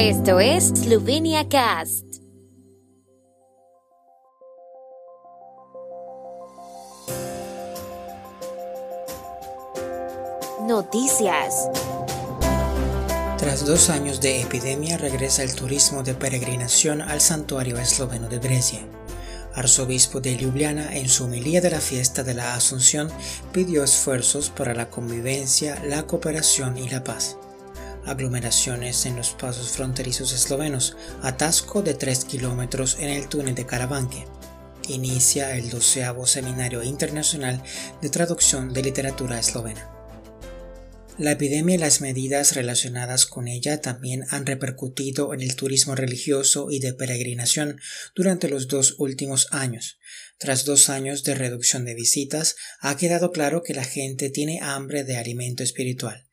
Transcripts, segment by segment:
Esto es Slovenia Cast. Noticias. Tras dos años de epidemia regresa el turismo de peregrinación al santuario esloveno de Brescia. Arzobispo de Ljubljana en su homilía de la fiesta de la Asunción pidió esfuerzos para la convivencia, la cooperación y la paz aglomeraciones en los pasos fronterizos eslovenos, atasco de 3 kilómetros en el túnel de Carabanque. Inicia el doceavo Seminario Internacional de Traducción de Literatura Eslovena. La epidemia y las medidas relacionadas con ella también han repercutido en el turismo religioso y de peregrinación durante los dos últimos años. Tras dos años de reducción de visitas, ha quedado claro que la gente tiene hambre de alimento espiritual.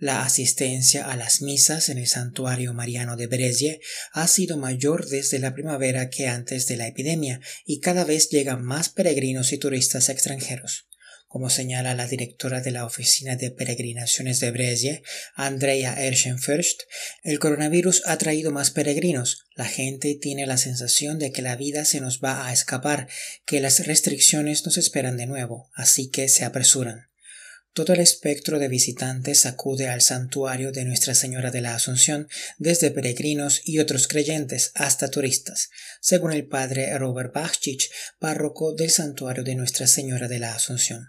La asistencia a las misas en el santuario mariano de Brezie ha sido mayor desde la primavera que antes de la epidemia y cada vez llegan más peregrinos y turistas extranjeros. Como señala la directora de la Oficina de Peregrinaciones de Brezie, Andrea Erschenfürst, el coronavirus ha traído más peregrinos. La gente tiene la sensación de que la vida se nos va a escapar, que las restricciones nos esperan de nuevo, así que se apresuran. Todo el espectro de visitantes acude al santuario de Nuestra Señora de la Asunción, desde peregrinos y otros creyentes hasta turistas, según el padre Robert Bachich, párroco del santuario de Nuestra Señora de la Asunción.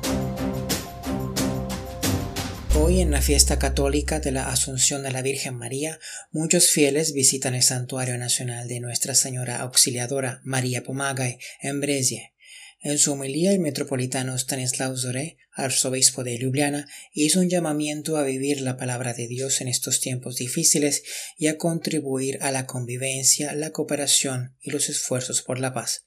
Hoy en la fiesta católica de la Asunción de la Virgen María, muchos fieles visitan el Santuario Nacional de Nuestra Señora Auxiliadora María Pomagay en Brezie. En su homilía el metropolitano Stanislav Zoré, arzobispo de Ljubljana, hizo un llamamiento a vivir la palabra de Dios en estos tiempos difíciles y a contribuir a la convivencia, la cooperación y los esfuerzos por la paz.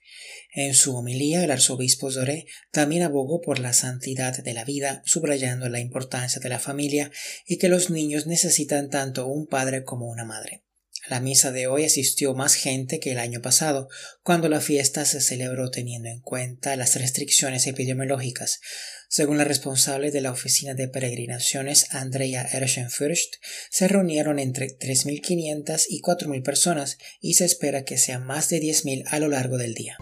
En su homilía el arzobispo Zoré también abogó por la santidad de la vida, subrayando la importancia de la familia y que los niños necesitan tanto un padre como una madre la misa de hoy asistió más gente que el año pasado, cuando la fiesta se celebró teniendo en cuenta las restricciones epidemiológicas. Según la responsable de la oficina de peregrinaciones, Andrea Erschenfürst, se reunieron entre 3.500 y 4.000 personas y se espera que sean más de 10.000 a lo largo del día.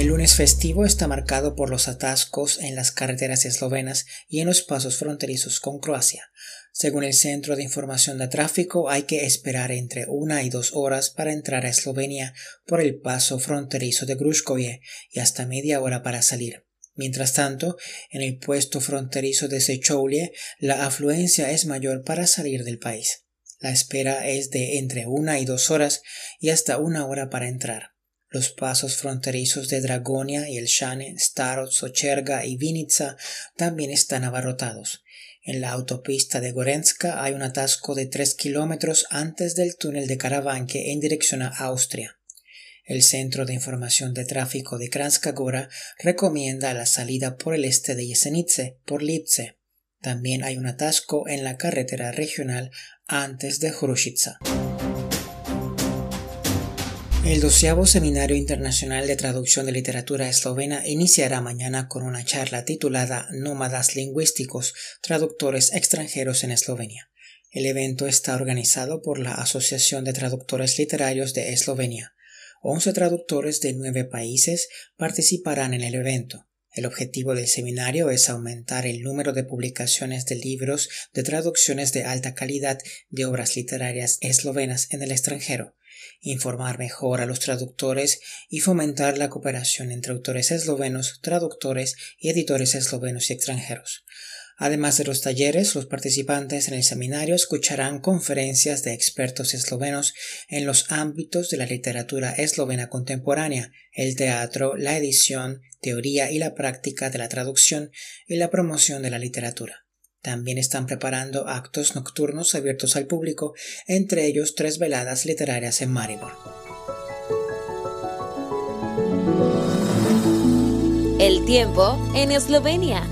El lunes festivo está marcado por los atascos en las carreteras eslovenas y en los pasos fronterizos con Croacia. Según el Centro de Información de Tráfico, hay que esperar entre una y dos horas para entrar a Eslovenia por el paso fronterizo de Gruškovje y hasta media hora para salir. Mientras tanto, en el puesto fronterizo de Sechoulie, la afluencia es mayor para salir del país. La espera es de entre una y dos horas y hasta una hora para entrar. Los pasos fronterizos de Dragonia y el Shane, Starot, Socherga y Vinica también están abarrotados. En la autopista de Gorenska hay un atasco de tres kilómetros antes del túnel de Caravanque en dirección a Austria. El Centro de Información de Tráfico de Kranjska Gora recomienda la salida por el este de Jesenice por Lipce. También hay un atasco en la carretera regional antes de Hrušica. El doceavo Seminario Internacional de Traducción de Literatura Eslovena iniciará mañana con una charla titulada Nómadas Lingüísticos, Traductores Extranjeros en Eslovenia. El evento está organizado por la Asociación de Traductores Literarios de Eslovenia. Once traductores de nueve países participarán en el evento. El objetivo del seminario es aumentar el número de publicaciones de libros de traducciones de alta calidad de obras literarias eslovenas en el extranjero informar mejor a los traductores y fomentar la cooperación entre autores eslovenos, traductores y editores eslovenos y extranjeros. Además de los talleres, los participantes en el seminario escucharán conferencias de expertos eslovenos en los ámbitos de la literatura eslovena contemporánea, el teatro, la edición, teoría y la práctica de la traducción y la promoción de la literatura. También están preparando actos nocturnos abiertos al público, entre ellos tres veladas literarias en Maribor. El tiempo en Eslovenia.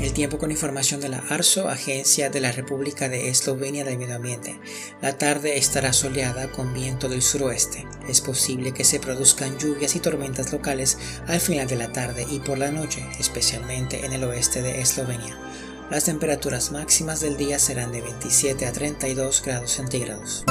El tiempo con información de la ARSO, Agencia de la República de Eslovenia del Medio Ambiente. La tarde estará soleada con viento del suroeste. Es posible que se produzcan lluvias y tormentas locales al final de la tarde y por la noche, especialmente en el oeste de Eslovenia. Las temperaturas máximas del día serán de 27 a 32 grados centígrados.